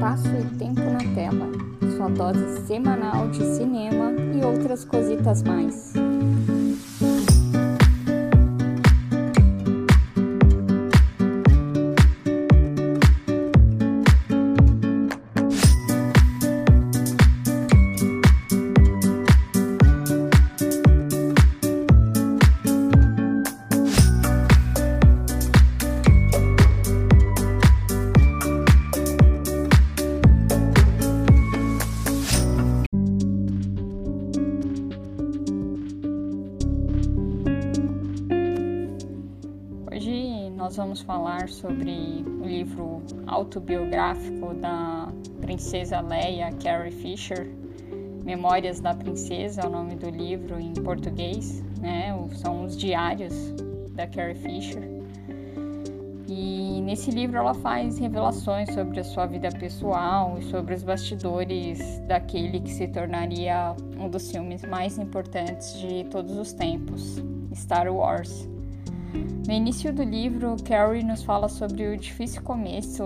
Espaço e Tempo na Tela, sua dose semanal de cinema e outras cositas mais. Nós vamos falar sobre o livro autobiográfico da princesa Leia Carrie Fisher, Memórias da Princesa, é o nome do livro em português, né? São os diários da Carrie Fisher. E nesse livro ela faz revelações sobre a sua vida pessoal e sobre os bastidores daquele que se tornaria um dos filmes mais importantes de todos os tempos, Star Wars. No início do livro, Carrie nos fala sobre o difícil começo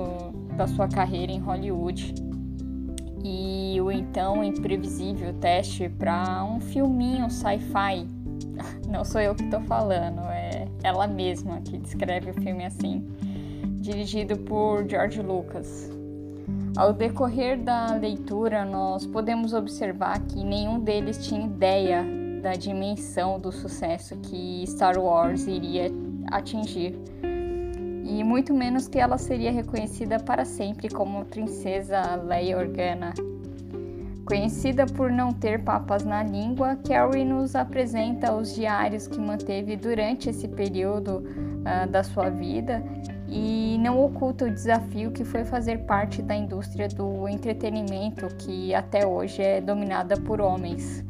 da sua carreira em Hollywood e o então imprevisível teste para um filminho sci-fi. Não sou eu que estou falando, é ela mesma que descreve o filme assim, dirigido por George Lucas. Ao decorrer da leitura, nós podemos observar que nenhum deles tinha ideia da dimensão do sucesso que Star Wars iria atingir, e muito menos que ela seria reconhecida para sempre como princesa Leia Organa. Conhecida por não ter papas na língua, Carrie nos apresenta os diários que manteve durante esse período uh, da sua vida e não oculta o desafio que foi fazer parte da indústria do entretenimento que até hoje é dominada por homens.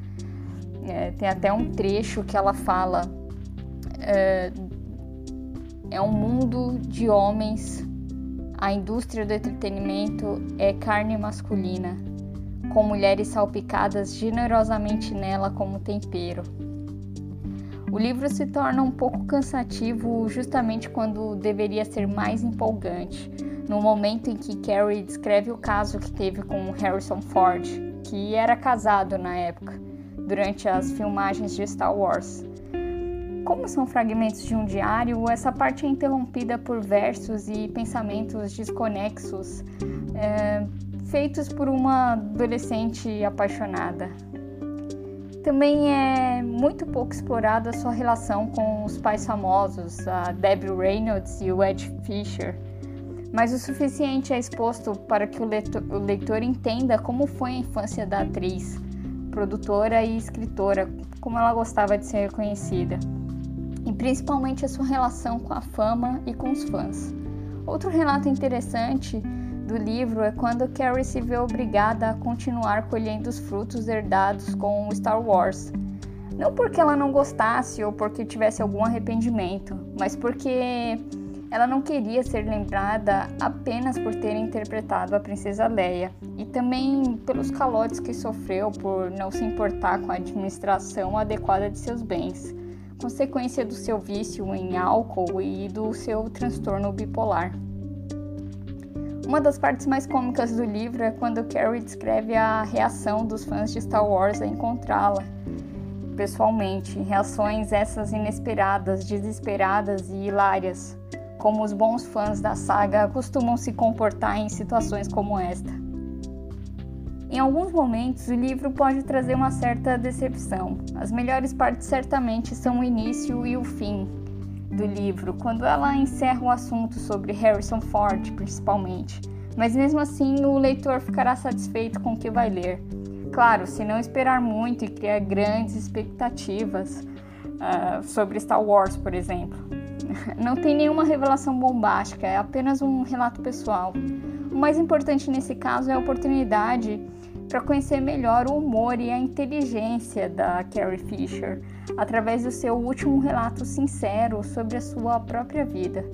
É, tem até um trecho que ela fala: é, é um mundo de homens, a indústria do entretenimento é carne masculina, com mulheres salpicadas generosamente nela como tempero. O livro se torna um pouco cansativo justamente quando deveria ser mais empolgante, no momento em que Carrie descreve o caso que teve com Harrison Ford, que era casado na época durante as filmagens de Star Wars. Como são fragmentos de um diário, essa parte é interrompida por versos e pensamentos desconexos é, feitos por uma adolescente apaixonada. Também é muito pouco explorada a sua relação com os pais famosos, a Debbie Reynolds e o Ed Fisher, mas o suficiente é exposto para que o leitor, o leitor entenda como foi a infância da atriz produtora e escritora, como ela gostava de ser reconhecida, e principalmente a sua relação com a fama e com os fãs. Outro relato interessante do livro é quando Carrie se vê obrigada a continuar colhendo os frutos herdados com Star Wars. Não porque ela não gostasse ou porque tivesse algum arrependimento, mas porque ela não queria ser lembrada apenas por ter interpretado a princesa Leia e também pelos calotes que sofreu por não se importar com a administração adequada de seus bens, consequência do seu vício em álcool e do seu transtorno bipolar. Uma das partes mais cômicas do livro é quando Carrie descreve a reação dos fãs de Star Wars a encontrá-la pessoalmente, reações essas inesperadas, desesperadas e hilárias como os bons fãs da saga costumam se comportar em situações como esta. Em alguns momentos, o livro pode trazer uma certa decepção. As melhores partes certamente são o início e o fim do livro, quando ela encerra o assunto sobre Harrison Ford, principalmente. Mas mesmo assim, o leitor ficará satisfeito com o que vai ler. Claro, se não esperar muito e criar grandes expectativas uh, sobre Star Wars, por exemplo. Não tem nenhuma revelação bombástica, é apenas um relato pessoal. O mais importante nesse caso é a oportunidade para conhecer melhor o humor e a inteligência da Carrie Fisher através do seu último relato sincero sobre a sua própria vida.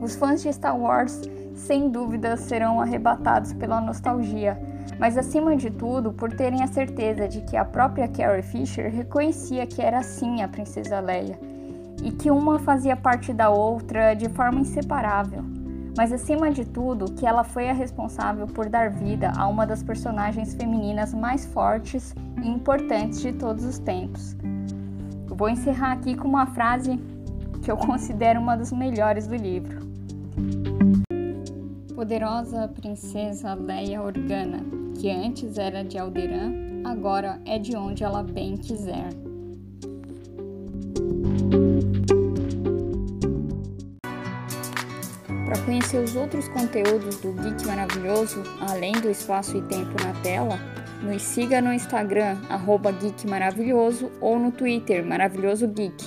Os fãs de Star Wars, sem dúvida, serão arrebatados pela nostalgia, mas acima de tudo por terem a certeza de que a própria Carrie Fisher reconhecia que era sim a princesa Leia e que uma fazia parte da outra de forma inseparável. mas acima de tudo que ela foi a responsável por dar vida a uma das personagens femininas mais fortes e importantes de todos os tempos. Eu vou encerrar aqui com uma frase que eu considero uma das melhores do livro. Poderosa princesa Leia Organa, que antes era de Alderan, agora é de onde ela bem quiser. Para conhecer os outros conteúdos do Geek Maravilhoso, além do espaço e tempo na tela, nos siga no Instagram, arroba Geek Maravilhoso, ou no Twitter, Maravilhoso Geek.